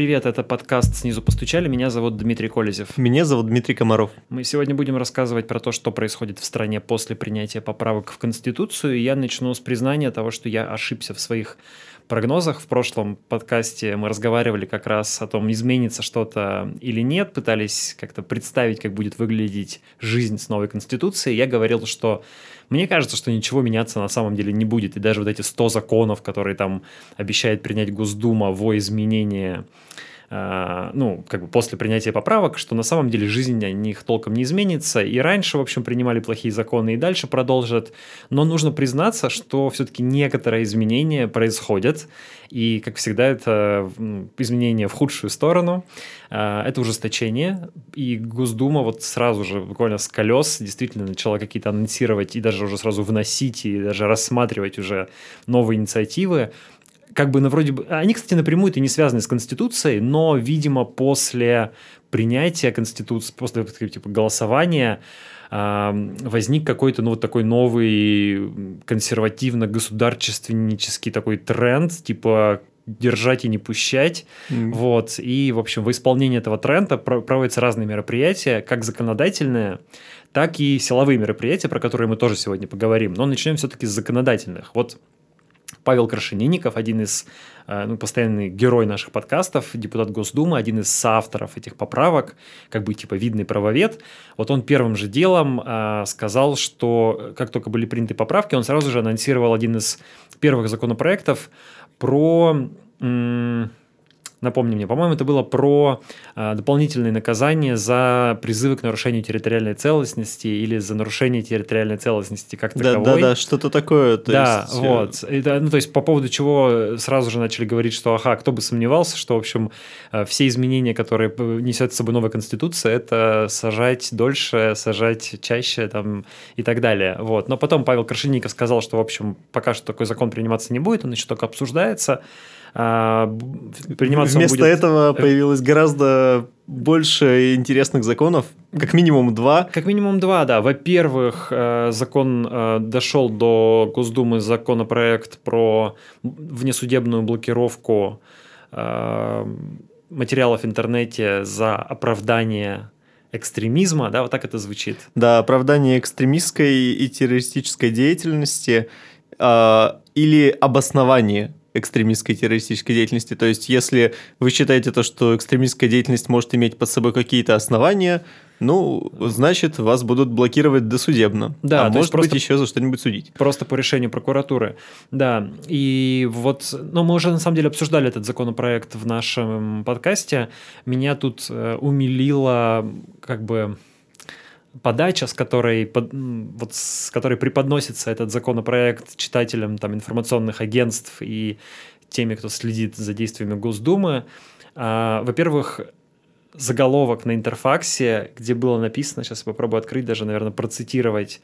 привет, это подкаст «Снизу постучали», меня зовут Дмитрий Колезев. Меня зовут Дмитрий Комаров. Мы сегодня будем рассказывать про то, что происходит в стране после принятия поправок в Конституцию, и я начну с признания того, что я ошибся в своих прогнозах. В прошлом подкасте мы разговаривали как раз о том, изменится что-то или нет, пытались как-то представить, как будет выглядеть жизнь с новой Конституцией. Я говорил, что мне кажется, что ничего меняться на самом деле не будет. И даже вот эти 100 законов, которые там обещает принять Госдума во изменение ну, как бы после принятия поправок, что на самом деле жизнь о них толком не изменится. И раньше, в общем, принимали плохие законы и дальше продолжат. Но нужно признаться, что все-таки некоторые изменения происходят. И, как всегда, это изменения в худшую сторону. А, это ужесточение. И Госдума вот сразу же, буквально с колес, действительно начала какие-то анонсировать и даже уже сразу вносить и даже рассматривать уже новые инициативы как бы на вроде бы... Они, кстати, напрямую-то не связаны с Конституцией, но, видимо, после принятия Конституции, после типа, голосования возник какой-то, ну, вот такой новый консервативно-государственнический такой тренд, типа держать и не пущать. Mm. Вот. И, в общем, в исполнении этого тренда проводятся разные мероприятия, как законодательные, так и силовые мероприятия, про которые мы тоже сегодня поговорим. Но начнем все-таки с законодательных. Вот Павел Крашенинников, один из, э, ну, постоянный герой наших подкастов, депутат Госдумы, один из соавторов этих поправок, как бы типа видный правовед. Вот он первым же делом э, сказал, что как только были приняты поправки, он сразу же анонсировал один из первых законопроектов про... М- Напомни мне, по-моему, это было про э, дополнительные наказания за призывы к нарушению территориальной целостности или за нарушение территориальной целостности как да, таковой. Да, да, что-то такое. То да, есть... Э, вот. Это, ну, то есть по поводу чего сразу же начали говорить, что, ага, кто бы сомневался, что, в общем, э, все изменения, которые несет с собой новая конституция, это сажать дольше, сажать чаще там и так далее. Вот. Но потом Павел Крашенников сказал, что, в общем, пока что такой закон приниматься не будет, он еще только обсуждается. А, приниматься Вместо будет... этого э, появилось гораздо больше интересных законов, как минимум два. Как минимум два, да. Во-первых, э, закон э, дошел до Госдумы законопроект про внесудебную блокировку материалов в интернете за оправдание экстремизма, да, вот так это звучит. Да, оправдание экстремистской и террористической деятельности э, или обоснование экстремистской террористической деятельности. То есть, если вы считаете то, что экстремистская деятельность может иметь под собой какие-то основания, ну, значит, вас будут блокировать досудебно. Да, а может просто, быть еще за что-нибудь судить. Просто по решению прокуратуры. Да, и вот, ну, мы уже на самом деле обсуждали этот законопроект в нашем подкасте. Меня тут э, умилило, как бы подача, с которой, вот, с которой преподносится этот законопроект читателям там, информационных агентств и теми, кто следит за действиями Госдумы. А, во-первых, заголовок на интерфаксе, где было написано, сейчас я попробую открыть, даже, наверное, процитировать,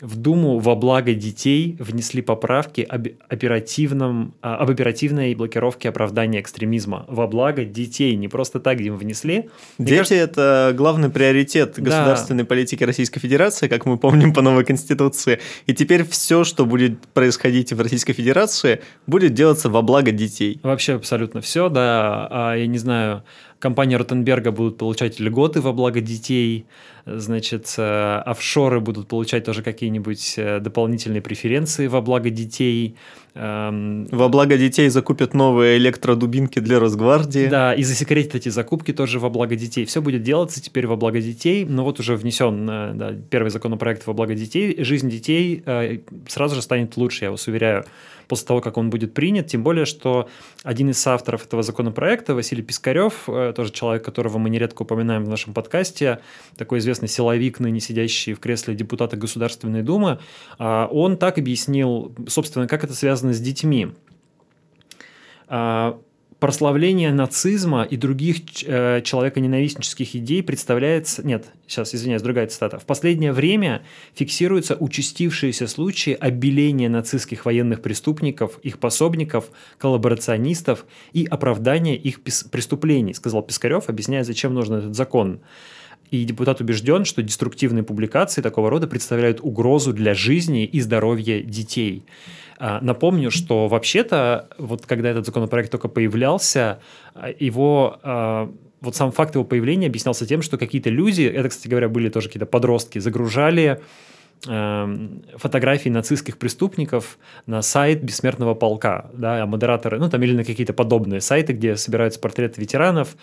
в Думу во благо детей внесли поправки об, оперативном, а, об оперативной блокировке оправдания экстремизма. Во благо детей. Не просто так им внесли. Дети кажется... – это главный приоритет государственной да. политики Российской Федерации, как мы помним по новой Конституции. И теперь все, что будет происходить в Российской Федерации, будет делаться во благо детей. Вообще абсолютно все, да. А, я не знаю, компания Ротенберга будут получать льготы во благо детей, значит, э, офшоры будут получать тоже какие-нибудь э, дополнительные преференции во благо детей. Эм, во благо детей закупят новые электродубинки для Росгвардии. Да, и засекретят эти закупки тоже во благо детей. Все будет делаться теперь во благо детей, но вот уже внесен э, да, первый законопроект во благо детей. Жизнь детей сразу же станет лучше, я вас уверяю после того, как он будет принят, тем более, что один из авторов этого законопроекта, Василий Пискарев, э, тоже человек, которого мы нередко упоминаем в нашем подкасте, такой известный силовик, ныне сидящий в кресле депутата Государственной Думы, а, он так объяснил, собственно, как это связано с детьми. А, прославление нацизма и других э, человеконенавистнических идей представляется... Нет, сейчас, извиняюсь, другая цитата. В последнее время фиксируются участившиеся случаи обеления нацистских военных преступников, их пособников, коллаборационистов и оправдания их преступлений, сказал Пискарев, объясняя, зачем нужен этот закон. И депутат убежден, что деструктивные публикации такого рода представляют угрозу для жизни и здоровья детей. А, напомню, что вообще-то, вот когда этот законопроект только появлялся, а, его а, вот сам факт его появления объяснялся тем, что какие-то люди, это, кстати говоря, были тоже какие-то подростки, загружали Эм, фотографий нацистских преступников на сайт Бессмертного полка, да, а модераторы, ну, там или на какие-то подобные сайты, где собираются портреты ветеранов,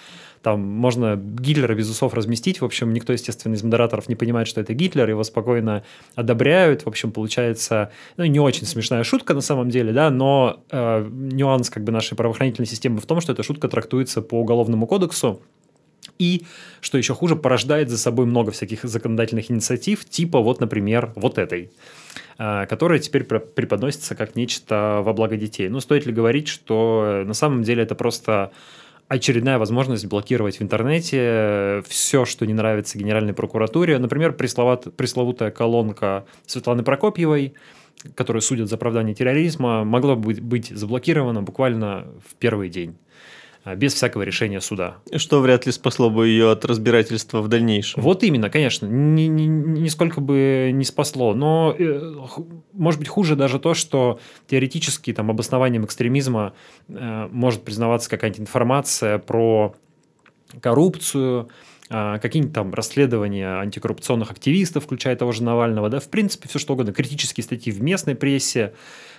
там можно Гитлера без усов разместить, в общем, никто, естественно, из модераторов не понимает, что это Гитлер, его спокойно одобряют, в общем, получается, ну, не очень смешная шутка на самом деле, да, но э, нюанс как бы нашей правоохранительной системы в том, что эта шутка трактуется по уголовному кодексу, и, что еще хуже, порождает за собой много всяких законодательных инициатив, типа вот, например, вот этой а, которая теперь преподносится как нечто во благо детей. Ну, стоит ли говорить, что на самом деле это просто очередная возможность блокировать в интернете все, что не нравится Генеральной прокуратуре. Например, пресловутая колонка Светланы Прокопьевой, которую судят за оправдание терроризма, могла бы быть заблокирована буквально в первый день. А, без всякого решения суда. Что вряд ли спасло бы ее от разбирательства в дальнейшем. Вот именно, конечно, ни, ни, нисколько бы не спасло. Но, э, может быть, хуже даже то, что теоретически там, обоснованием экстремизма э, может признаваться какая-нибудь информация про коррупцию, э, какие-нибудь там расследования антикоррупционных активистов, включая того же Навального, да, в принципе, все что угодно, критические статьи в местной прессе,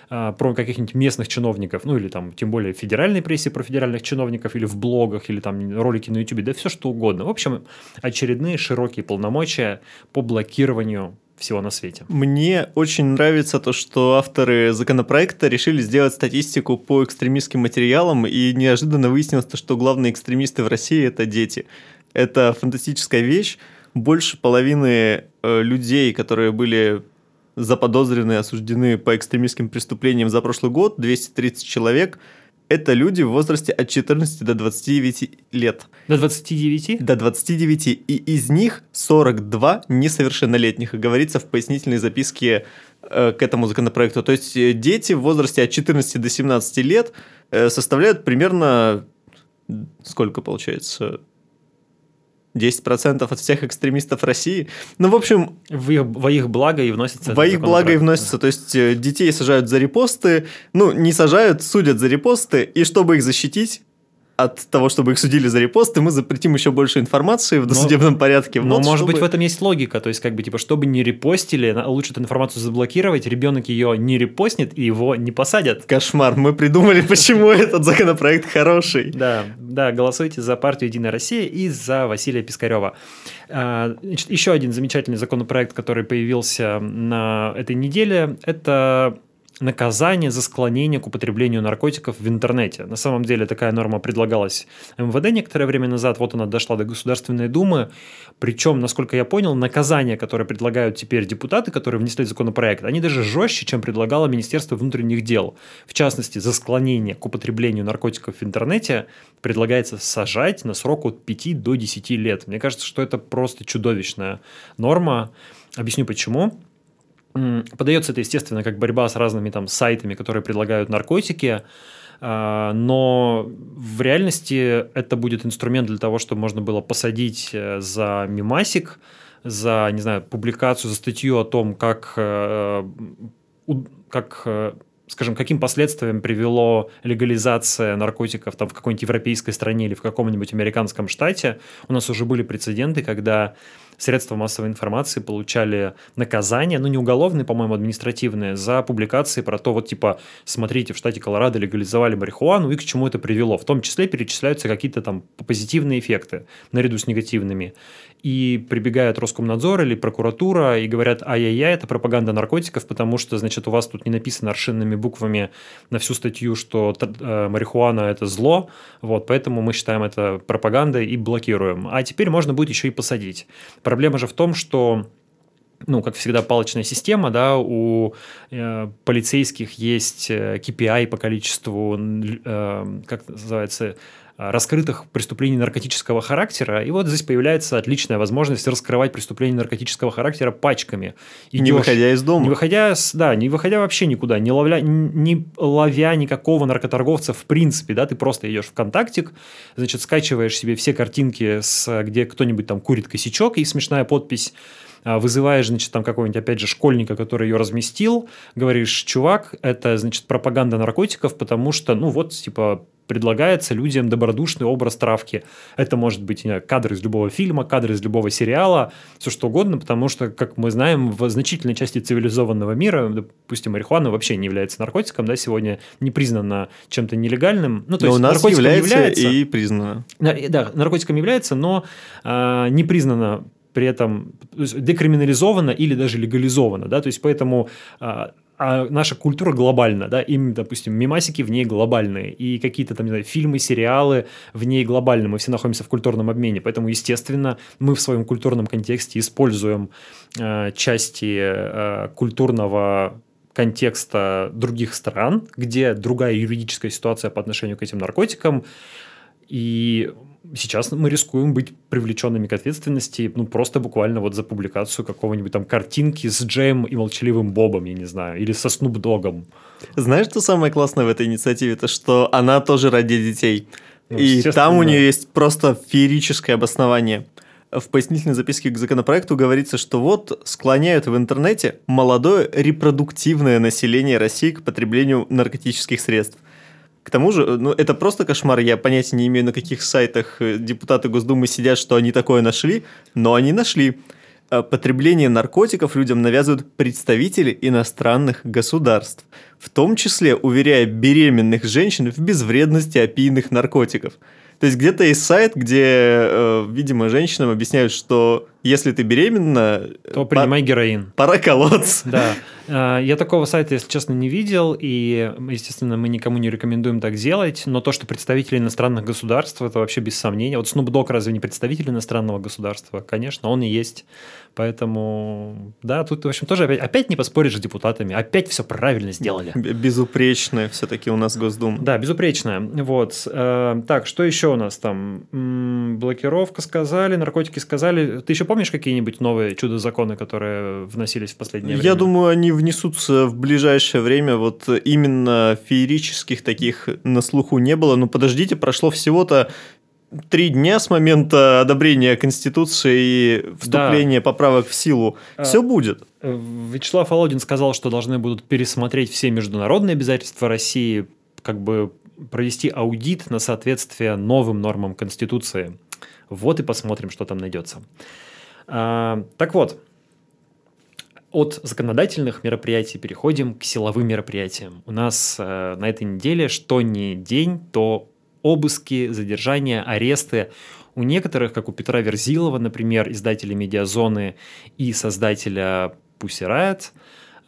а, про каких-нибудь местных чиновников, ну или там тем более в федеральной прессе про федеральных чиновников, или в блогах, или там ролики на YouTube, да все что угодно. В общем, очередные широкие полномочия по блокированию всего на свете. Мне очень нравится то, что авторы законопроекта решили сделать статистику по экстремистским материалам, и неожиданно выяснилось, то, что главные экстремисты в России – это дети. Это фантастическая вещь. Больше половины э, людей, которые были заподозрены, осуждены по экстремистским преступлениям за прошлый год, 230 человек, это люди в возрасте от 14 до 29 лет. До 29? До 29. И из них 42 несовершеннолетних. Говорится в пояснительной записке э, к этому законопроекту. То есть э, дети в возрасте от 14 до 17 лет э, составляют примерно... Сколько получается? 10% от всех экстремистов России. Ну, в общем... В их, во их благо и вносится... Во их благо и вносится. То есть, э, детей сажают за репосты, ну, не сажают, судят за репосты, и чтобы их защитить, от того, чтобы их судили за репосты, мы запретим еще больше информации в досудебном но, порядке. Но, вот, может чтобы... быть, в этом есть логика. То есть, как бы, типа, чтобы не репостили, лучше эту информацию заблокировать, ребенок ее не репостнет, и его не посадят. Кошмар. Мы придумали, почему этот законопроект хороший. Да, да, голосуйте за партию «Единая Россия» и за Василия Пискарева. А, еще один замечательный законопроект, который появился на этой неделе, это наказание за склонение к употреблению наркотиков в интернете. На самом деле такая норма предлагалась МВД некоторое время назад, вот она дошла до Государственной Думы, причем, насколько я понял, наказания, которые предлагают теперь депутаты, которые внесли законопроект, они даже жестче, чем предлагало Министерство внутренних дел. В частности, за склонение к употреблению наркотиков в интернете предлагается сажать на срок от 5 до 10 лет. Мне кажется, что это просто чудовищная норма. Объясню почему. Подается это, естественно, как борьба с разными там сайтами, которые предлагают наркотики, а, но в реальности это будет инструмент для того, чтобы можно было посадить э, за мимасик, за, не знаю, публикацию, за статью о том, как, э, как э, скажем, каким последствиям привело легализация наркотиков там в какой-нибудь европейской стране или в каком-нибудь американском штате. У нас уже были прецеденты, когда средства массовой информации получали наказание, ну не уголовные, по-моему, административные, за публикации про то, вот типа, смотрите, в штате Колорадо легализовали марихуану и к чему это привело. В том числе перечисляются какие-то там позитивные эффекты наряду с негативными. И прибегает Роскомнадзор или прокуратура и говорят, ай-яй-яй, это пропаганда наркотиков, потому что, значит, у вас тут не написано аршинными буквами на всю статью, что э, марихуана – это зло, вот, поэтому мы считаем это пропагандой и блокируем. А теперь можно будет еще и посадить. Проблема же в том, что ну, как всегда, палочная система, да, у э, полицейских есть KPI э, по количеству, э, как называется, раскрытых преступлений наркотического характера. И вот здесь появляется отличная возможность раскрывать преступления наркотического характера пачками. Идешь, не выходя из дома. Не выходя, да, не выходя вообще никуда, не ловля, не ловя никакого наркоторговца в принципе, да, ты просто идешь в контактик, значит, скачиваешь себе все картинки, с, где кто-нибудь там курит косячок и смешная подпись, вызываешь, значит, там какого-нибудь, опять же, школьника, который ее разместил, говоришь, чувак, это, значит, пропаганда наркотиков, потому что, ну, вот, типа, предлагается людям добродушный образ травки. Это может быть не знаю, кадр из любого фильма, кадр из любого сериала, все что угодно, потому что, как мы знаем, в значительной части цивилизованного мира, допустим, марихуана вообще не является наркотиком, да, сегодня не признана чем-то нелегальным. Ну, то Но есть у нас является, является и признано. да, да, наркотиком является, но а, не признано при этом декриминализовано или даже легализовано, да, то есть поэтому а, а наша культура глобальна, да, им, допустим, мимасики в ней глобальные, и какие-то там, не знаю, фильмы, сериалы в ней глобальны, мы все находимся в культурном обмене, поэтому, естественно, мы в своем культурном контексте используем э, части э, культурного контекста других стран, где другая юридическая ситуация по отношению к этим наркотикам, и сейчас мы рискуем быть привлеченными к ответственности, ну, просто буквально вот за публикацию какого-нибудь там картинки с Джеем и Молчаливым Бобом, я не знаю, или со Снуп Догом. Знаешь, что самое классное в этой инициативе? То, что она тоже ради детей. Ну, и там у нее есть просто феерическое обоснование. В пояснительной записке к законопроекту говорится, что вот склоняют в интернете молодое репродуктивное население России к потреблению наркотических средств. К тому же, ну, это просто кошмар. Я понятия не имею, на каких сайтах э, депутаты Госдумы сидят, что они такое нашли, но они нашли. Э, Потребление наркотиков людям навязывают представители иностранных государств, в том числе уверяя беременных женщин в безвредности опийных наркотиков. То есть где-то есть сайт, где, э, видимо, женщинам объясняют, что если ты беременна, То принимай героин. пора колоться. Да. А, Я такого сайта, если честно, не видел, и, естественно, мы никому не рекомендуем так делать, но то, что представители иностранных государств, это вообще без сомнения. Вот Snoop Dogg разве не представитель иностранного государства? Конечно, он и есть. Поэтому, да, тут, в общем, тоже опять, опять не поспоришь с депутатами, опять все правильно сделали. Безупречная все-таки у нас Госдума. Да, безупречная. Вот. Э, Так, что еще у нас там? Блокировка сказали, наркотики сказали. Ты еще помнишь какие-нибудь новые чудо-законы, которые вносились в последнее время? Я думаю, они внесутся в ближайшее время. Вот именно феерических таких на слуху не было. Но подождите, прошло всего-то три дня с момента одобрения Конституции и вступления поправок в силу. А, Все будет. Э, Вячеслав Володин сказал, что должны будут пересмотреть все международные обязательства России, как бы провести аудит на соответствие новым нормам Конституции. Вот и посмотрим, что там найдется. А, так вот, от законодательных мероприятий переходим к силовым мероприятиям. У нас э, на этой неделе что ни день, то обыски, задержания, аресты. У некоторых, как у Петра Верзилова, например, издателя «Медиазоны» и создателя Pussy Riot,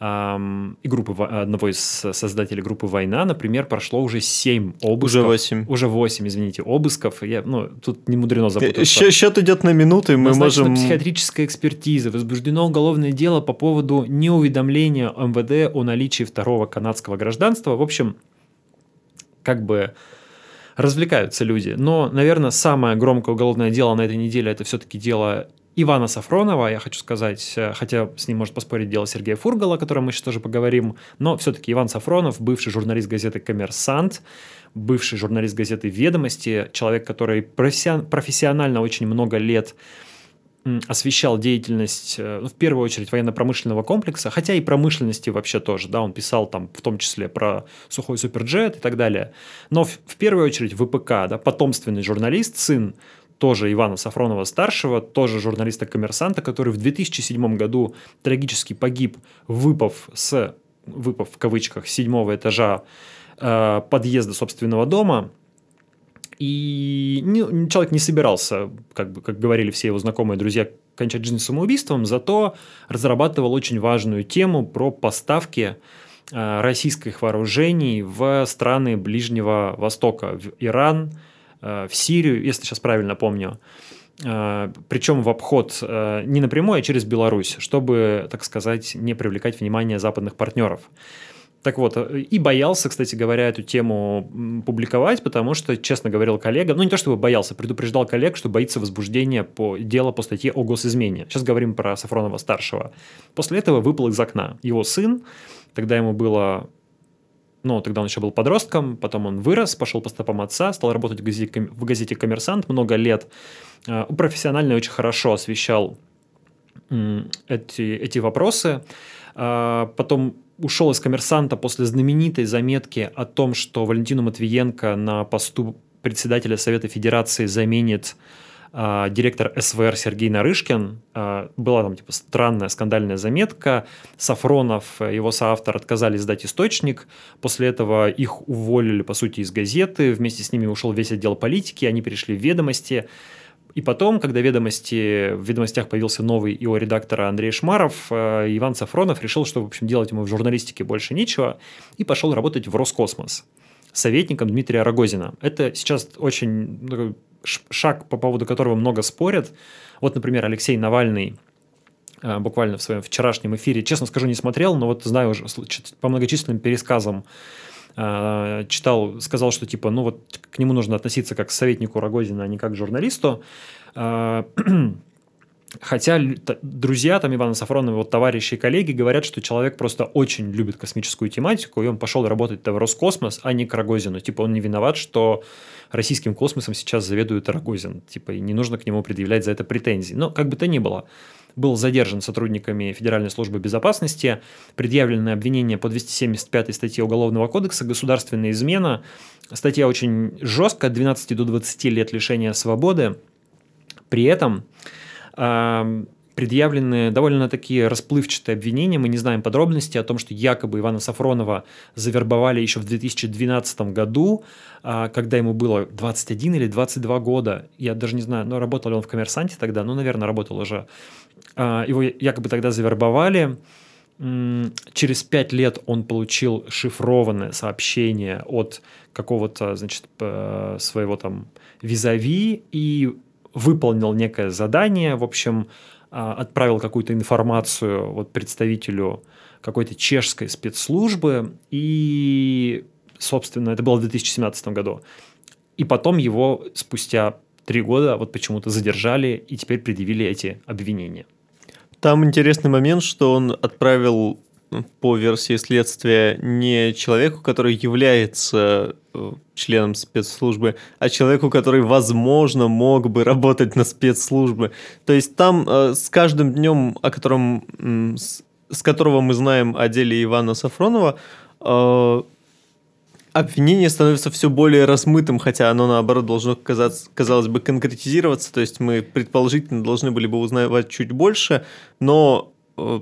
и группы, одного из создателей группы «Война», например, прошло уже 7 обысков. Уже восемь. Уже 8, извините, обысков. Я, ну, тут не мудрено запутаться. Счет, счет идет на минуты, мы Назначена можем... психиатрическая экспертиза. Возбуждено уголовное дело по поводу неуведомления МВД о наличии второго канадского гражданства. В общем, как бы развлекаются люди. Но, наверное, самое громкое уголовное дело на этой неделе это все-таки дело Ивана Сафронова, я хочу сказать, э, хотя с ним может поспорить дело Сергея Фургала, о котором мы сейчас тоже поговорим, но все-таки Иван Сафронов, бывший журналист газеты «Коммерсант», бывший журналист газеты «Ведомости», человек, который профессион- профессионально очень много лет освещал деятельность, э, ну, в первую очередь, военно-промышленного комплекса, хотя и промышленности вообще тоже, да, он писал там в том числе про сухой суперджет и так далее, но в, в первую очередь ВПК, да, потомственный журналист, сын тоже Ивана Сафронова-старшего, тоже журналиста-коммерсанта, который в 2007 году трагически погиб, выпав с, выпав в кавычках, седьмого этажа э, подъезда собственного дома, и не- человек не собирался, как, бы, как говорили все его знакомые друзья, кончать жизнь самоубийством, зато разрабатывал очень важную тему про поставки э, российских вооружений в страны Ближнего Востока, в Иран, в Сирию, если сейчас правильно помню. Э, Причем в обход э, не напрямую, а через Беларусь, чтобы, так сказать, не привлекать внимание западных партнеров. Так вот, э, и боялся, кстати говоря, эту тему публиковать, потому что, честно говорил коллега, ну не то чтобы боялся, предупреждал коллег, что боится возбуждения по дела по статье о госизмене. Сейчас говорим про Сафронова-старшего. После этого выпал из окна. Его сын, тогда ему было ну, тогда он еще был подростком, потом он вырос, пошел по стопам отца, стал работать в газете, в газете «Коммерсант» много лет. Э, Профессионально очень хорошо освещал эти, эти вопросы. А, потом ушел из коммерсанта после знаменитой заметки о том, что Валентину Матвиенко на посту председателя Совета Федерации заменит а, директор СВР Сергей Нарышкин. А, была там типа странная скандальная заметка. Сафронов, его соавтор, отказались сдать источник. После этого их уволили, по сути, из газеты. Вместе с ними ушел весь отдел политики. Они перешли в ведомости. И потом, когда ведомости, в ведомостях появился новый его редактора Андрей Шмаров, э, Иван Сафронов решил, что, в общем, делать ему в журналистике больше нечего, и пошел работать в Роскосмос советником Дмитрия Рогозина. Это сейчас очень ну, шаг, по поводу которого много спорят. Вот, например, Алексей Навальный э, буквально в своем вчерашнем эфире, честно скажу, не смотрел, но вот знаю уже по многочисленным пересказам э, читал, сказал, что типа, ну вот к нему нужно относиться как к советнику Рогозина, а не как к журналисту. Хотя друзья там Ивана Сафронова, вот товарищи и коллеги говорят, что человек просто очень любит космическую тематику, и он пошел работать в Роскосмос, а не к Рогозину. Типа он не виноват, что российским космосом сейчас заведует Рогозин. Типа и не нужно к нему предъявлять за это претензии. Но как бы то ни было, был задержан сотрудниками Федеральной службы безопасности, предъявлены обвинения по 275 статье Уголовного кодекса «Государственная измена». Статья очень жесткая, от 12 до 20 лет лишения свободы. При этом предъявлены довольно такие расплывчатые обвинения. Мы не знаем подробностей о том, что якобы Ивана Сафронова завербовали еще в 2012 году, а, когда ему было 21 или 22 года. Я даже не знаю, но работал ли он в «Коммерсанте» тогда, ну, наверное, работал уже. А, его якобы тогда завербовали. Через пять лет он получил шифрованное сообщение от какого-то, значит, своего там визави и выполнил некое задание, в общем, а, отправил какую-то информацию вот представителю какой-то чешской спецслужбы, и, собственно, это было в 2017 году. И потом его спустя три года вот почему-то задержали и теперь предъявили эти обвинения. Там интересный момент, что он отправил по версии следствия не человеку, который является э, членом спецслужбы, а человеку, который, возможно, мог бы работать на спецслужбы. То есть там э, с каждым днем, о котором, с, с которого мы знаем о деле Ивана Сафронова, э, обвинение становится все более размытым, хотя оно, наоборот, должно, казаться, казалось бы, конкретизироваться. То есть мы предположительно должны были бы узнавать чуть больше, но э,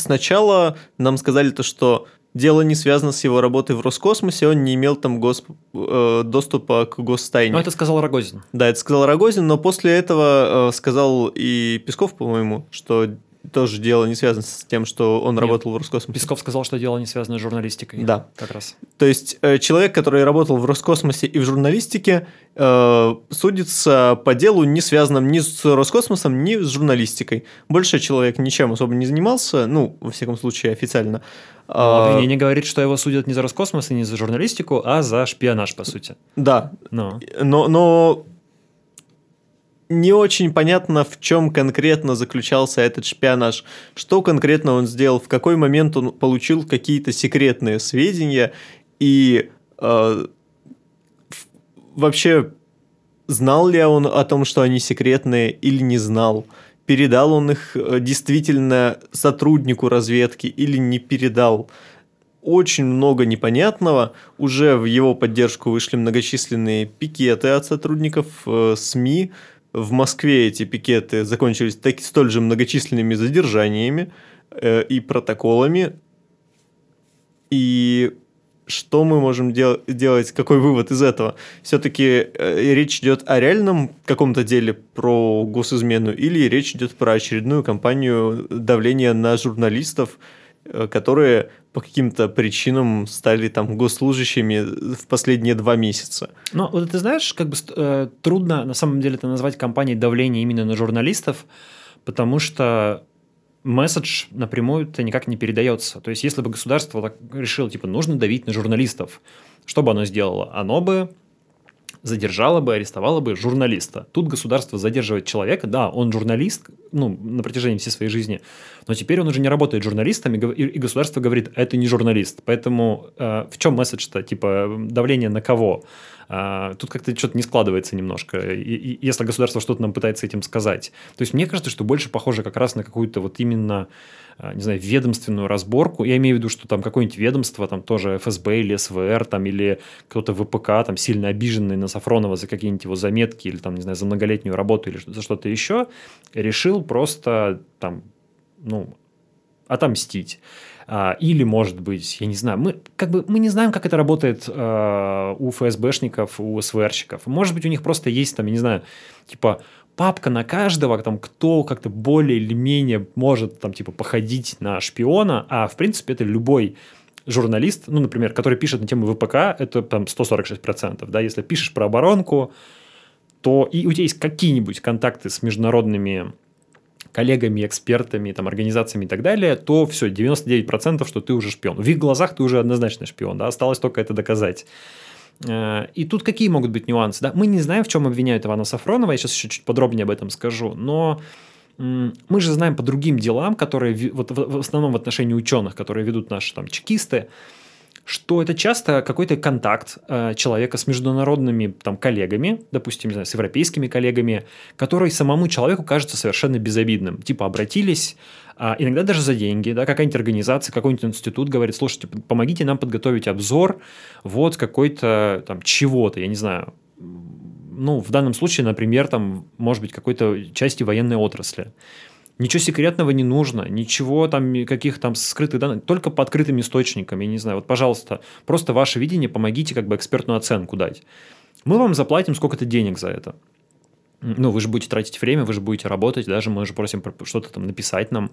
сначала нам сказали то, что дело не связано с его работой в Роскосмосе, он не имел там гос... э, доступа к гостайне. Ну, это сказал Рогозин. Да, это сказал Рогозин, но после этого э, сказал и Песков, по-моему, что тоже дело не связано с тем, что он Нет. работал в Роскосмосе. Песков сказал, что дело не связано с журналистикой. Да. Как раз. То есть э, человек, который работал в Роскосмосе и в журналистике, э, судится по делу, не связанном ни с Роскосмосом, ни с журналистикой. Больше человек ничем особо не занимался, ну, во всяком случае, официально. Но обвинение говорит, что его судят не за Роскосмос и не за журналистику, а за шпионаж, по сути. Да. Но, но, но не очень понятно, в чем конкретно заключался этот шпионаж, что конкретно он сделал, в какой момент он получил какие-то секретные сведения и э, вообще знал ли он о том, что они секретные или не знал, передал он их э, действительно сотруднику разведки или не передал. Очень много непонятного. Уже в его поддержку вышли многочисленные пикеты от сотрудников э, СМИ, в Москве эти пикеты закончились так, столь же многочисленными задержаниями э, и протоколами. И что мы можем дел- делать, какой вывод из этого? Все-таки э, речь идет о реальном каком-то деле про госизмену или речь идет про очередную кампанию давления на журналистов, Э, которые по каким-то причинам стали там госслужащими в последние два месяца. Ну, вот ты знаешь, как бы э, трудно на самом деле это назвать кампанией давления именно на журналистов, потому что месседж напрямую-то никак не передается. То есть, если бы государство так решило, типа, нужно давить на журналистов, что бы оно сделало? Оно бы задержала бы, арестовала бы журналиста. Тут государство задерживает человека, да, он журналист, ну, на протяжении всей своей жизни, но теперь он уже не работает журналистом, и, государство говорит, это не журналист. Поэтому э, в чем месседж-то? Типа, давление на кого? А, тут как-то что-то не складывается немножко, если государство что-то нам пытается этим сказать. То есть мне кажется, что больше похоже как раз на какую-то вот именно не знаю, ведомственную разборку. Я имею в виду, что там какое-нибудь ведомство, там тоже ФСБ или СВР, там, или кто-то ВПК, там, сильно обиженный на Сафронова за какие-нибудь его заметки или, там, не знаю, за многолетнюю работу или за что-то еще, решил просто, там, ну, отомстить. А, или, может быть, я не знаю, мы как бы мы не знаем, как это работает э, у ФСБшников, у СВРщиков. Может быть, у них просто есть там, я не знаю, типа папка на каждого, там, кто как-то более или менее может там типа походить на шпиона, а в принципе это любой журналист, ну, например, который пишет на тему ВПК, это там 146%, да, если пишешь про оборонку, то и у тебя есть какие-нибудь контакты с международными коллегами, экспертами, там, организациями и так далее, то все, 99%, что ты уже шпион. В их глазах ты уже однозначно шпион, да, осталось только это доказать. Э, и тут какие могут быть нюансы? Да? Мы не знаем, в чем обвиняют Ивана Сафронова, я сейчас еще чуть подробнее об этом скажу, но мы же знаем по другим делам, которые вот в основном в отношении ученых, которые ведут наши там чекисты, что это часто какой-то контакт э, человека с международными там, коллегами, допустим, не знаю, с европейскими коллегами, который самому человеку кажется совершенно безобидным. Типа обратились, э, иногда даже за деньги, да, какая-нибудь организация, какой-нибудь институт говорит, слушайте, помогите нам подготовить обзор вот какой-то там чего-то, я не знаю, ну, в данном случае, например, там, может быть, какой-то части военной отрасли. Ничего секретного не нужно, ничего там, каких там скрытых данных, только по открытым источникам, я не знаю. Вот, пожалуйста, просто ваше видение, помогите как бы экспертную оценку дать. Мы вам заплатим сколько-то денег за это. Ну, вы же будете тратить время, вы же будете работать, даже мы же просим что-то там написать нам.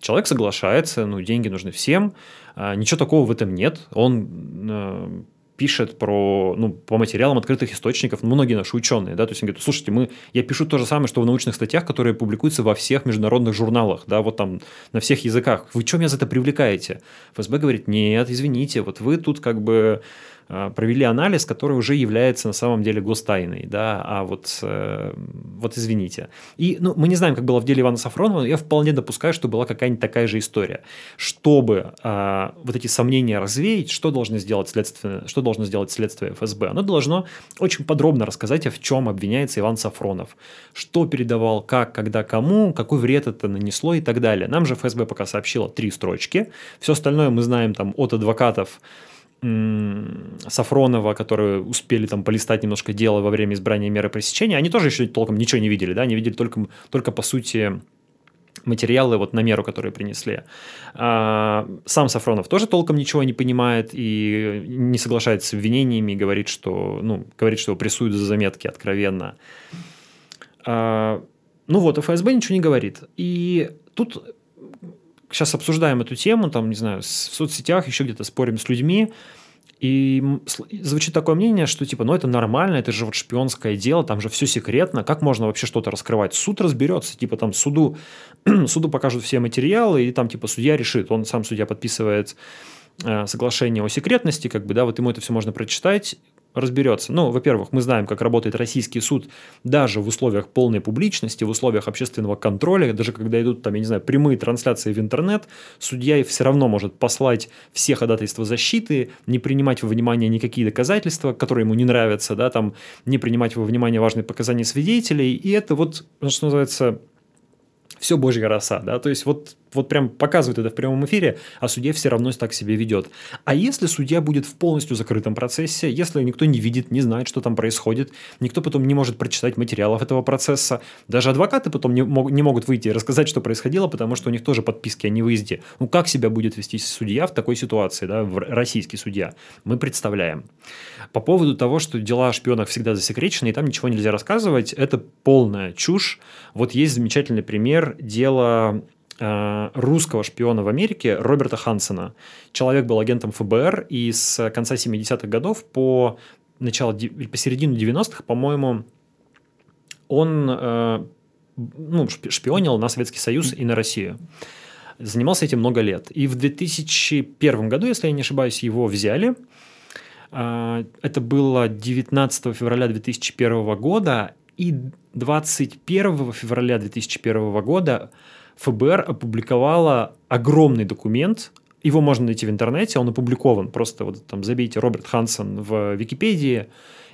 Человек соглашается, ну, деньги нужны всем, а, ничего такого в этом нет. Он э, пишет про, ну, по материалам открытых источников, ну, многие наши ученые, да, то есть они говорят, слушайте, мы, я пишу то же самое, что в научных статьях, которые публикуются во всех международных журналах, да, вот там на всех языках. Вы что меня за это привлекаете? ФСБ говорит, нет, извините, вот вы тут как бы провели анализ, который уже является на самом деле гостайной, да, а вот, э, вот извините. И, ну, мы не знаем, как было в деле Ивана Сафронова, но я вполне допускаю, что была какая-нибудь такая же история. Чтобы а, вот эти сомнения развеять, что должно сделать следствие, что должно сделать следствие ФСБ? Оно должно очень подробно рассказать, в чем обвиняется Иван Сафронов, что передавал, как, когда, кому, какой вред это нанесло и так далее. Нам же ФСБ пока сообщила три строчки, все остальное мы знаем там от адвокатов, Сафронова, которые успели там полистать немножко дело во время избрания меры пресечения, они тоже еще толком ничего не видели, да, они видели только, только по сути материалы вот на меру, которые принесли. А, сам Сафронов тоже толком ничего не понимает и не соглашается с обвинениями, говорит, что, ну, говорит, что его прессуют за заметки откровенно. А, ну вот, ФСБ ничего не говорит. И тут сейчас обсуждаем эту тему, там, не знаю, в соцсетях, еще где-то спорим с людьми, и звучит такое мнение, что типа, ну это нормально, это же вот шпионское дело, там же все секретно, как можно вообще что-то раскрывать? Суд разберется, типа там суду, суду покажут все материалы, и там типа судья решит, он сам судья подписывает э, соглашение о секретности, как бы, да, вот ему это все можно прочитать, разберется. Ну, во-первых, мы знаем, как работает российский суд даже в условиях полной публичности, в условиях общественного контроля, даже когда идут там, я не знаю, прямые трансляции в интернет, судья все равно может послать все ходатайства защиты, не принимать во внимание никакие доказательства, которые ему не нравятся, да, там, не принимать во внимание важные показания свидетелей, и это вот, что называется, все божья роса, да, то есть вот вот прям показывает это в прямом эфире, а судья все равно так себя ведет. А если судья будет в полностью закрытом процессе, если никто не видит, не знает, что там происходит, никто потом не может прочитать материалов этого процесса, даже адвокаты потом не, мог, не могут выйти и рассказать, что происходило, потому что у них тоже подписки о невыезде. Ну как себя будет вести судья в такой ситуации, да, российский судья? Мы представляем. По поводу того, что дела о шпионах всегда засекречены, и там ничего нельзя рассказывать, это полная чушь. Вот есть замечательный пример дела русского шпиона в Америке Роберта Хансена. Человек был агентом ФБР, и с конца 70-х годов по начало, по середину 90-х, по-моему, он э, ну, шпионил на Советский Союз и на Россию. Занимался этим много лет. И в 2001 году, если я не ошибаюсь, его взяли. А, это было 19 февраля 2001 года, и 21 февраля 2001 года ФБР опубликовало огромный документ, его можно найти в интернете, он опубликован, просто вот там забейте Роберт Хансен в Википедии,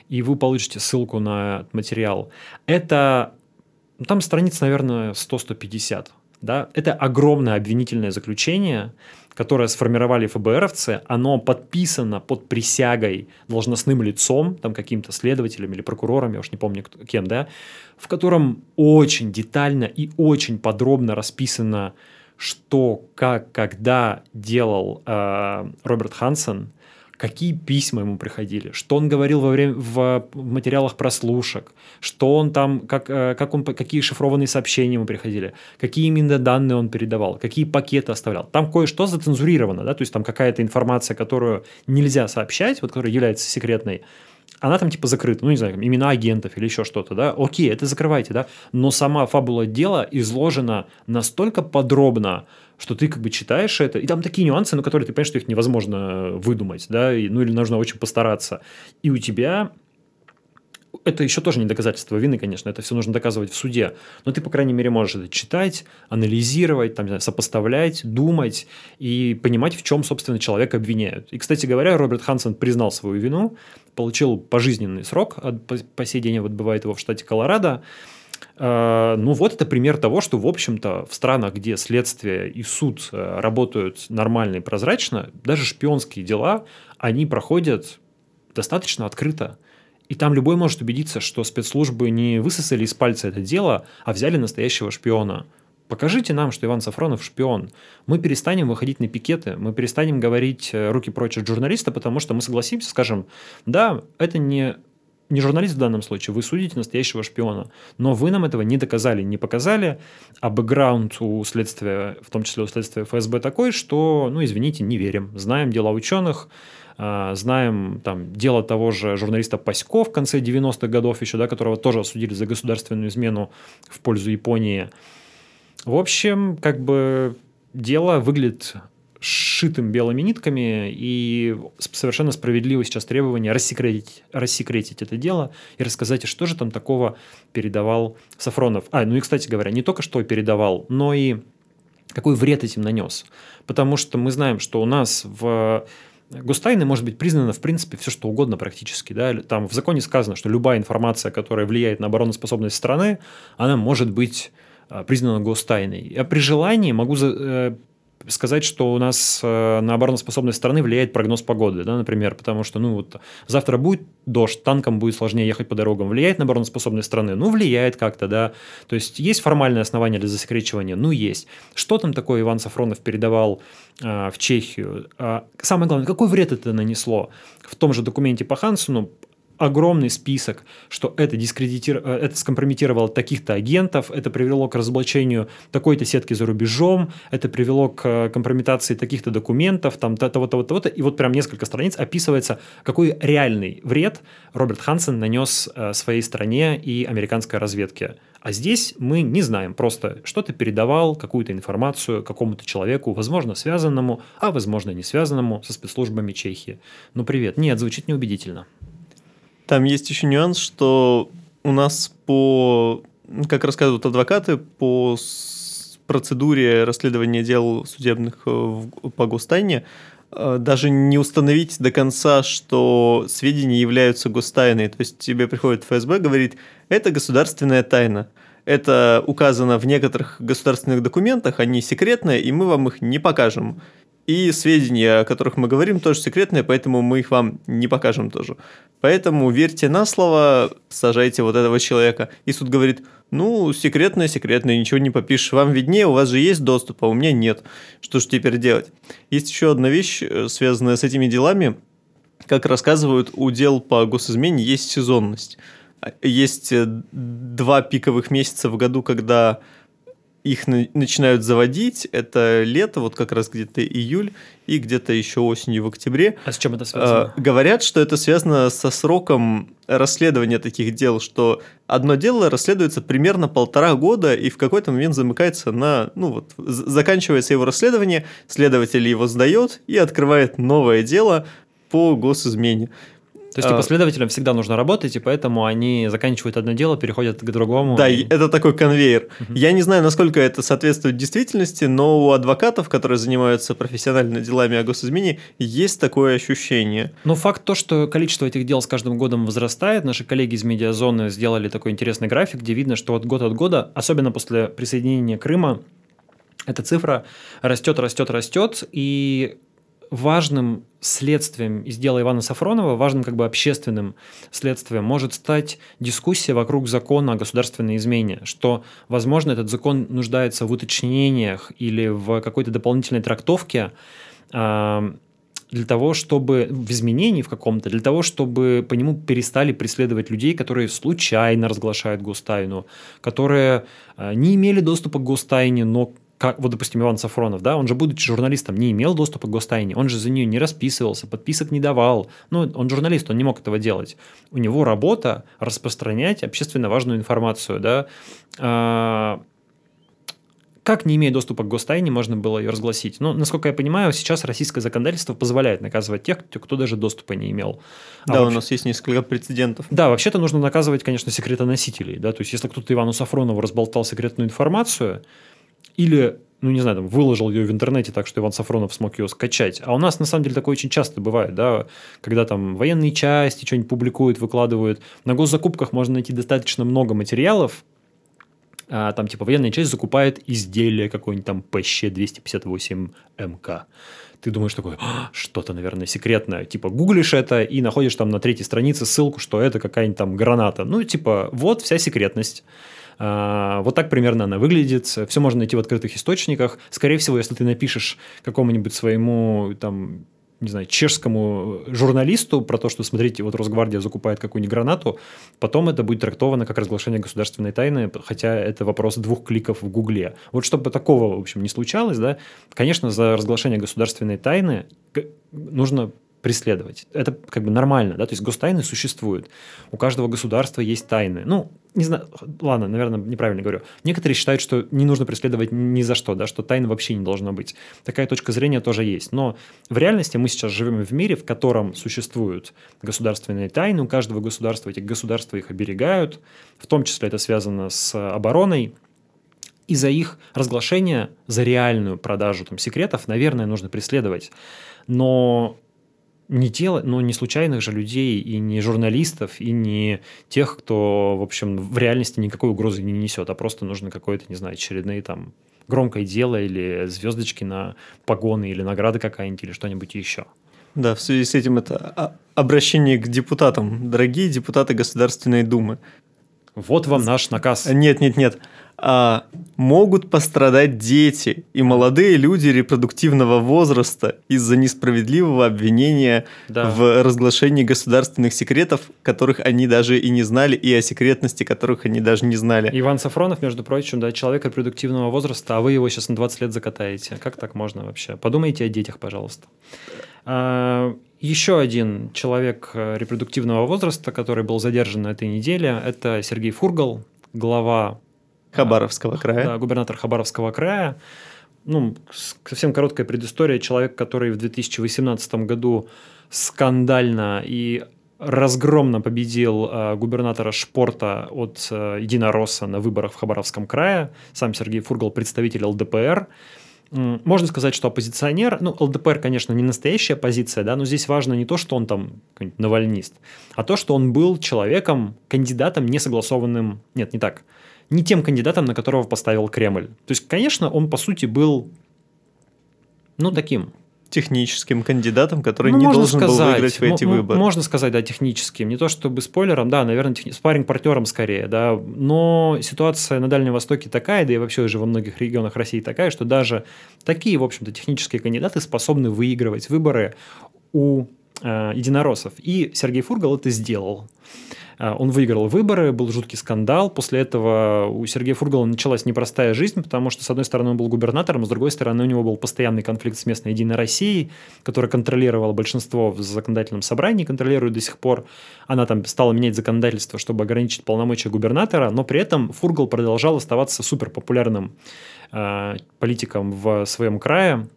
и вы получите ссылку на этот материал. Это, ну, там страниц, наверное, 100-150, да, это огромное обвинительное заключение, которое сформировали ФБРовцы, оно подписано под присягой должностным лицом, там каким-то следователем или прокурором, я уж не помню кем, да, в котором очень детально и очень подробно расписано, что, как, когда делал э, Роберт Хансен, какие письма ему приходили, что он говорил во время, в материалах прослушек, что он там, как, э, как он, какие шифрованные сообщения ему приходили, какие именно данные он передавал, какие пакеты оставлял. Там кое-что зацензурировано, да, то есть там какая-то информация, которую нельзя сообщать, вот которая является секретной, она там типа закрыта, ну не знаю, имена агентов или еще что-то, да, окей, это закрывайте, да, но сама фабула дела изложена настолько подробно, что ты как бы читаешь это, и там такие нюансы, на которые ты понимаешь, что их невозможно выдумать, да, и, ну или нужно очень постараться. И у тебя это еще тоже не доказательство вины, конечно, это все нужно доказывать в суде, но ты, по крайней мере, можешь это читать, анализировать, там, сопоставлять, думать и понимать, в чем, собственно, человека обвиняют. И, кстати говоря, Роберт Хансен признал свою вину, получил пожизненный срок, по сей день отбывает его в штате Колорадо, Э, ну вот это пример того, что, в общем-то, в странах, где следствие и суд э, работают нормально и прозрачно, даже шпионские дела, они проходят достаточно открыто. И там любой может убедиться, что спецслужбы не высосали из пальца это дело, а взяли настоящего шпиона. Покажите нам, что Иван Сафронов шпион. Мы перестанем выходить на пикеты, мы перестанем говорить э, руки прочь от журналиста, потому что мы согласимся, скажем, да, это не не журналист в данном случае, вы судите настоящего шпиона. Но вы нам этого не доказали, не показали, а бэкграунд у следствия, в том числе у следствия ФСБ такой, что, ну, извините, не верим. Знаем дела ученых, знаем там дело того же журналиста Пасько в конце 90-х годов еще, да, которого тоже осудили за государственную измену в пользу Японии. В общем, как бы дело выглядит сшитым белыми нитками, и совершенно справедливо сейчас требование рассекретить, рассекретить это дело и рассказать, что же там такого передавал Сафронов. А, ну и, кстати говоря, не только что передавал, но и какой вред этим нанес. Потому что мы знаем, что у нас в Гостайной может быть признано, в принципе, все что угодно практически. Да? Там в законе сказано, что любая информация, которая влияет на обороноспособность страны, она может быть а, признана гостайной. Я при желании могу э, сказать, что у нас э, на обороноспособность страны влияет прогноз погоды, да, например, потому что, ну, вот завтра будет дождь, танкам будет сложнее ехать по дорогам. Влияет на обороноспособность страны? Ну, влияет как-то, да. То есть, есть формальное основание для засекречивания? Ну, есть. Что там такое Иван Сафронов передавал э, в Чехию? А, самое главное, какой вред это нанесло? В том же документе по Хансону огромный список, что это, дискредитир... Э, это скомпрометировало таких-то агентов, это привело к разоблачению такой-то сетки за рубежом, это привело к э, компрометации таких-то документов, там того-то, того-то, и вот прям несколько страниц описывается, какой реальный вред Роберт Хансен нанес э, своей стране и американской разведке. А здесь мы не знаем, просто что-то передавал, какую-то информацию какому-то человеку, возможно, связанному, а возможно, не связанному со спецслужбами Чехии. Ну, привет. Нет, звучит неубедительно. Там есть еще нюанс, что у нас по, как рассказывают адвокаты, по процедуре расследования дел судебных э, по гостайне э, даже не установить до конца, что сведения являются гостайной. То есть тебе приходит ФСБ, говорит, это государственная тайна. Это указано в некоторых государственных документах, они секретные, и мы вам их не покажем. И сведения, о которых мы говорим, тоже секретные, поэтому мы их вам не покажем тоже. Поэтому верьте на слово, сажайте вот этого человека. И суд говорит, ну, секретное, секретное, ничего не попишешь. Вам виднее, у вас же есть доступ, а у меня нет. Что же теперь делать? Есть еще одна вещь, э, связанная с этими делами. Как рассказывают, у дел по госизмене есть сезонность. Есть э, два пиковых месяца в году, когда их на- начинают заводить, это лето, вот как раз где-то июль, и где-то еще осенью в октябре. А с чем это связано? Э, говорят, что это связано со сроком расследования таких дел, что одно дело расследуется примерно полтора года, и в какой-то момент замыкается на, ну вот, заканчивается его расследование, следователь его сдает и открывает новое дело, по госизмене. То есть, типа, следователям всегда нужно работать, и поэтому они заканчивают одно дело, переходят к другому. Да, и... это такой конвейер. Угу. Я не знаю, насколько это соответствует действительности, но у адвокатов, которые занимаются профессионально делами о госизмене, есть такое ощущение. Но факт то, что количество этих дел с каждым годом возрастает. Наши коллеги из медиазоны сделали такой интересный график, где видно, что от года от года, особенно после присоединения Крыма, эта цифра растет, растет, растет, и важным следствием из дела Ивана Сафронова, важным как бы общественным следствием может стать дискуссия вокруг закона о государственной измене, что, возможно, этот закон нуждается в уточнениях или в какой-то дополнительной трактовке, э, для того, чтобы в изменении в каком-то, для того, чтобы по нему перестали преследовать людей, которые случайно разглашают гостайну, которые э, не имели доступа к гостайне, но как, вот, допустим, Иван Сафронов, да, он же, будучи журналистом, не имел доступа к гостайне, он же за нее не расписывался, подписок не давал. Ну, он журналист, он не мог этого делать. У него работа распространять общественно важную информацию, да. А, как, не имея доступа к гостайне, можно было ее разгласить? Ну, насколько я понимаю, сейчас российское законодательство позволяет наказывать тех, кто даже доступа не имел. А да, вообще... у нас есть несколько прецедентов. Да, вообще-то нужно наказывать, конечно, секретоносителей. Да? То есть, если кто-то Ивану Сафронову разболтал секретную информацию, или ну, не знаю, там, выложил ее в интернете так, что Иван Сафронов смог ее скачать. А у нас, на самом деле, такое очень часто бывает, да, когда там военные части что-нибудь публикуют, выкладывают. На госзакупках можно найти достаточно много материалов, а, там, типа, военная часть закупает изделие какое-нибудь там ПЩ-258МК. Ты думаешь такой, «А, что-то, наверное, секретное. Типа, гуглишь это и находишь там на третьей странице ссылку, что это какая-нибудь там граната. Ну, типа, вот вся секретность. А, вот так примерно она выглядит. Все можно найти в открытых источниках. Скорее всего, если ты напишешь какому-нибудь своему там не знаю, чешскому журналисту про то, что, смотрите, вот Росгвардия закупает какую-нибудь гранату, потом это будет трактовано как разглашение государственной тайны, хотя это вопрос двух кликов в Гугле. Вот чтобы такого, в общем, не случалось, да, конечно, за разглашение государственной тайны нужно преследовать. Это как бы нормально, да, то есть гостайны существуют. У каждого государства есть тайны. Ну, не знаю, ладно, наверное, неправильно говорю. Некоторые считают, что не нужно преследовать ни за что, да, что тайны вообще не должно быть. Такая точка зрения тоже есть. Но в реальности мы сейчас живем в мире, в котором существуют государственные тайны, у каждого государства эти государства их оберегают, в том числе это связано с обороной, и за их разглашение, за реальную продажу там, секретов, наверное, нужно преследовать. Но не делать, но не случайных же людей, и не журналистов, и не тех, кто, в общем, в реальности никакой угрозы не несет, а просто нужно какое-то, не знаю, очередные там громкое дело или звездочки на погоны или награды какая-нибудь или что-нибудь еще. Да, в связи с этим это обращение к депутатам. Дорогие депутаты Государственной Думы. Вот вам наш наказ. Нет, нет, нет а, могут пострадать дети и молодые люди репродуктивного возраста из-за несправедливого обвинения да. в разглашении государственных секретов, которых они даже и не знали, и о секретности которых они даже не знали. Иван Сафронов, между прочим, да, человек репродуктивного возраста, а вы его сейчас на 20 лет закатаете. Как так можно вообще? Подумайте о детях, пожалуйста. Еще один человек э, репродуктивного возраста, который был задержан на этой неделе, это Сергей Фургал, глава Хабаровского края. Да, губернатор Хабаровского края. Ну, совсем короткая предыстория. Человек, который в 2018 году скандально и разгромно победил э, губернатора Шпорта от э, Единоросса на выборах в Хабаровском крае. Сам Сергей Фургал представитель ЛДПР. Можно сказать, что оппозиционер, ну, ЛДПР, конечно, не настоящая оппозиция, да, но здесь важно не то, что он там навальнист, а то, что он был человеком, кандидатом, не согласованным, нет, не так, не тем кандидатом, на которого поставил Кремль. То есть, конечно, он, по сути, был, ну, таким, техническим кандидатом, который ну, не должен сказать, был выиграть в эти выборы. Можно сказать, да, техническим. Не то чтобы спойлером, да, наверное, техни... спарринг-партнером скорее, да. Но ситуация на Дальнем Востоке такая, да и вообще уже во многих регионах России такая, что даже такие, в общем-то, технические кандидаты способны выигрывать выборы у э, единороссов. И Сергей Фургал это сделал. А, он выиграл выборы, был жуткий скандал. После этого у Сергея Фургала началась непростая жизнь, потому что, с одной стороны, он был губернатором, с другой стороны, у него был постоянный конфликт с местной Единой Россией, которая контролировала большинство в законодательном собрании, контролирует до сих пор. Она там стала менять законодательство, чтобы ограничить полномочия губернатора, но при этом Фургал продолжал оставаться суперпопулярным э, политиком в своем крае.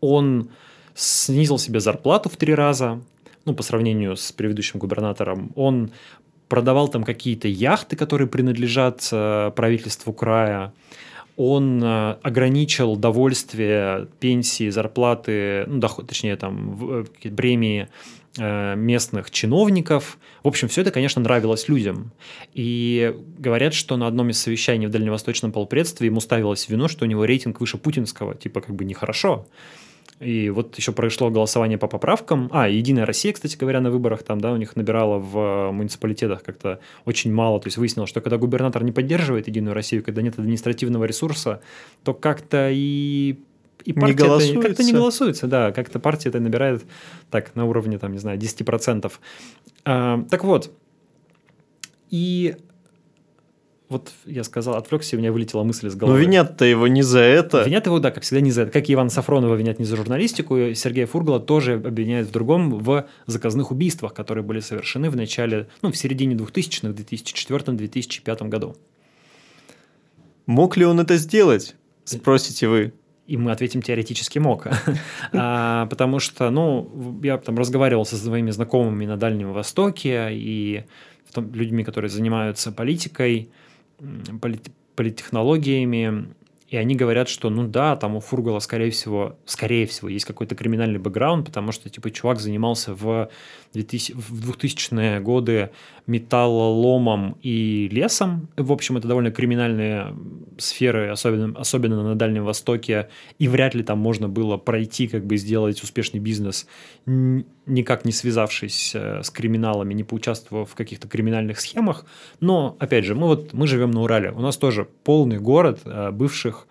Он снизил себе зарплату в три раза, ну, по сравнению с предыдущим губернатором. Он продавал там какие-то яхты, которые принадлежат э, правительству края. Он э, ограничил довольствие пенсии, зарплаты, ну, доход, точнее, там, э, премии местных чиновников. В общем, все это, конечно, нравилось людям. И говорят, что на одном из совещаний в Дальневосточном полпредстве ему ставилось вино, что у него рейтинг выше путинского. Типа, как бы нехорошо. И вот еще прошло голосование по поправкам. А, Единая Россия, кстати говоря, на выборах там, да, у них набирала в муниципалитетах как-то очень мало. То есть выяснилось, что когда губернатор не поддерживает Единую Россию, когда нет административного ресурса, то как-то и и партия не голосуется. как-то не голосуется, да, как-то партия это набирает так на уровне, там, не знаю, 10%. А, так вот, и вот я сказал, отвлекся, у меня вылетела мысль из головы. Но винят-то его не за это. Винят его, да, как всегда, не за это. Как и Иван Сафронова винят не за журналистику, Сергея Фургала тоже обвиняют в другом, в заказных убийствах, которые были совершены в начале, ну, в середине 2000-х, 2004-2005 году. Мог ли он это сделать? Спросите вы. И мы ответим теоретически мог. а, потому что, ну, я там разговаривал со своими знакомыми на Дальнем Востоке и людьми, которые занимаются политикой, политтехнологиями, и они говорят, что ну да, там у Фургала, скорее всего, скорее всего, есть какой-то криминальный бэкграунд, потому что, типа, чувак занимался в, 2000, в 2000-е годы металлоломом и лесом. В общем, это довольно криминальные сферы, особенно, особенно на Дальнем Востоке, и вряд ли там можно было пройти, как бы сделать успешный бизнес, никак не связавшись э, с криминалами, не поучаствовав в каких-то криминальных схемах. Но, опять же, мы вот мы живем на Урале. У нас тоже полный город э, бывших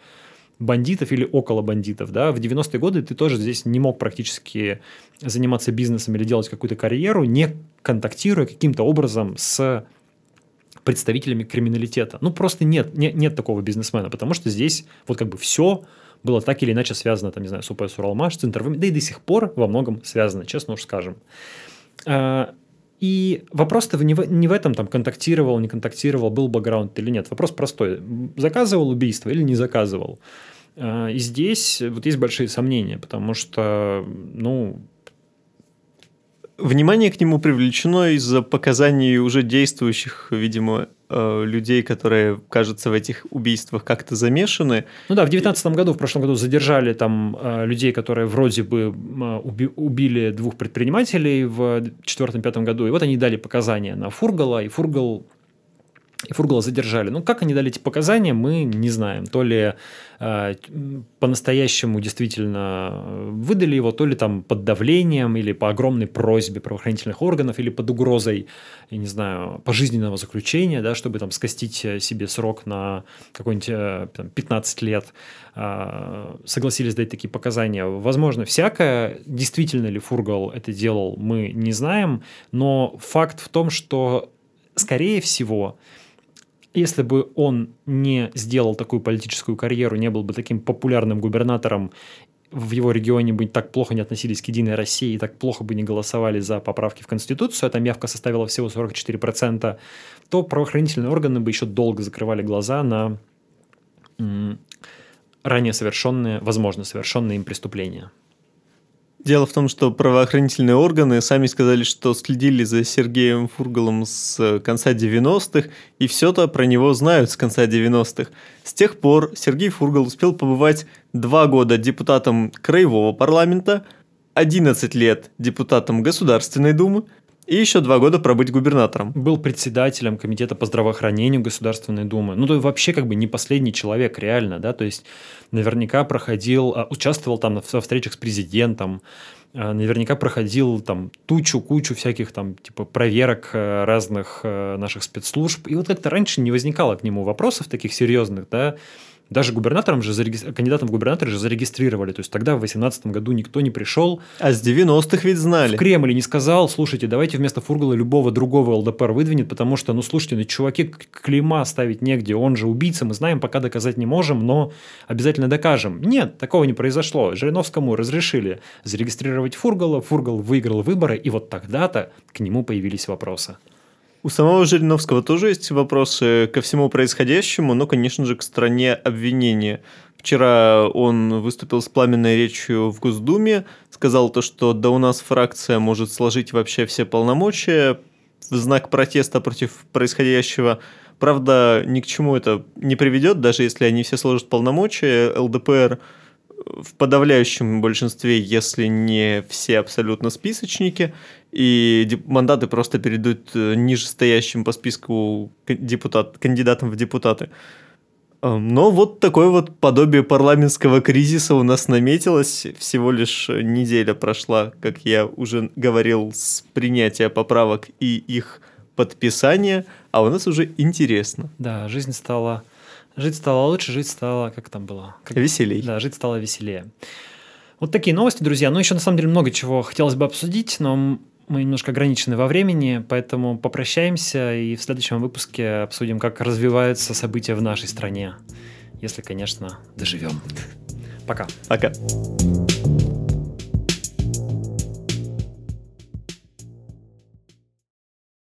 бандитов или около бандитов, да, в 90-е годы ты тоже здесь не мог практически заниматься бизнесом или делать какую-то карьеру, не контактируя каким-то образом с представителями криминалитета. Ну, просто нет, нет, нет такого бизнесмена, потому что здесь вот как бы все было так или иначе связано, там, не знаю, с УПС Уралмаш, центровыми, да и до сих пор во многом связано, честно уж скажем. А, и вопрос-то не в, не в этом, там, контактировал, не контактировал, был бэкграунд или нет. Вопрос простой. Заказывал убийство или не заказывал? А, и здесь вот есть большие сомнения, потому что, ну, Внимание к нему привлечено из-за показаний уже действующих, видимо, э, людей, которые, кажется, в этих убийствах как-то замешаны. Ну да, в 2019 году, в прошлом году задержали там э, людей, которые вроде бы э, уби- убили двух предпринимателей в 2004-2005 году, и вот они дали показания на Фургала, и Фургал и Фургала задержали. Ну, как они дали эти показания, мы не знаем. То ли э, по-настоящему действительно выдали его, то ли там под давлением, или по огромной просьбе правоохранительных органов, или под угрозой, я не знаю, пожизненного заключения, да, чтобы там скостить э, себе срок на какой-нибудь э, там, 15 лет. Э, согласились дать такие показания. Возможно, всякое. Действительно ли Фургал это делал, мы не знаем. Но факт в том, что, скорее всего, если бы он не сделал такую политическую карьеру, не был бы таким популярным губернатором, в его регионе бы так плохо не относились к Единой России и так плохо бы не голосовали за поправки в Конституцию, а там явка составила всего 44%, то правоохранительные органы бы еще долго закрывали глаза на ранее совершенные, возможно, совершенные им преступления. Дело в том, что правоохранительные органы сами сказали, что следили за Сергеем Фургалом с конца 90-х, и все-то про него знают с конца 90-х. С тех пор Сергей Фургал успел побывать два года депутатом Краевого парламента, 11 лет депутатом Государственной Думы, и еще два года пробыть губернатором. Был председателем комитета по здравоохранению Государственной Думы. Ну, то вообще как бы не последний человек, реально, да, то есть наверняка проходил, а, участвовал там во встречах с президентом, а, наверняка проходил там тучу, кучу всяких там типа проверок э, разных э, наших спецслужб. И вот как-то раньше не возникало к нему вопросов таких серьезных, да, даже губернатором же, зарегистр... кандидатом в губернаторы же зарегистрировали. То есть тогда в 2018 году никто не пришел. А с 90-х ведь знали. В Кремль не сказал, слушайте, давайте вместо Фургала любого другого ЛДПР выдвинет, потому что, ну слушайте, ну чуваки клейма ставить негде, он же убийца, мы знаем, пока доказать не можем, но обязательно докажем. Нет, такого не произошло. Жириновскому разрешили зарегистрировать Фургала, Фургал выиграл выборы, и вот тогда-то к нему появились вопросы. У самого Жириновского тоже есть вопросы ко всему происходящему, но, конечно же, к стране обвинения. Вчера он выступил с пламенной речью в Госдуме, сказал то, что да у нас фракция может сложить вообще все полномочия в знак протеста против происходящего. Правда, ни к чему это не приведет, даже если они все сложат полномочия. ЛДПР в подавляющем большинстве, если не все абсолютно списочники, и мандаты просто перейдут э, нижестоящим по списку депутат, кандидатам в депутаты. Эм, но вот такое вот подобие парламентского кризиса у нас наметилось. Всего лишь неделя прошла, как я уже говорил, с принятия поправок и их подписания, а у нас уже интересно. Да, жизнь стала Жить стало лучше, жить стало, как там было? Как... Веселей. Да, жить стало веселее. Вот такие новости, друзья. Ну, еще на самом деле много чего хотелось бы обсудить, но мы немножко ограничены во времени, поэтому попрощаемся и в следующем выпуске обсудим, как развиваются события в нашей стране. Если, конечно, доживем. Пока. Пока.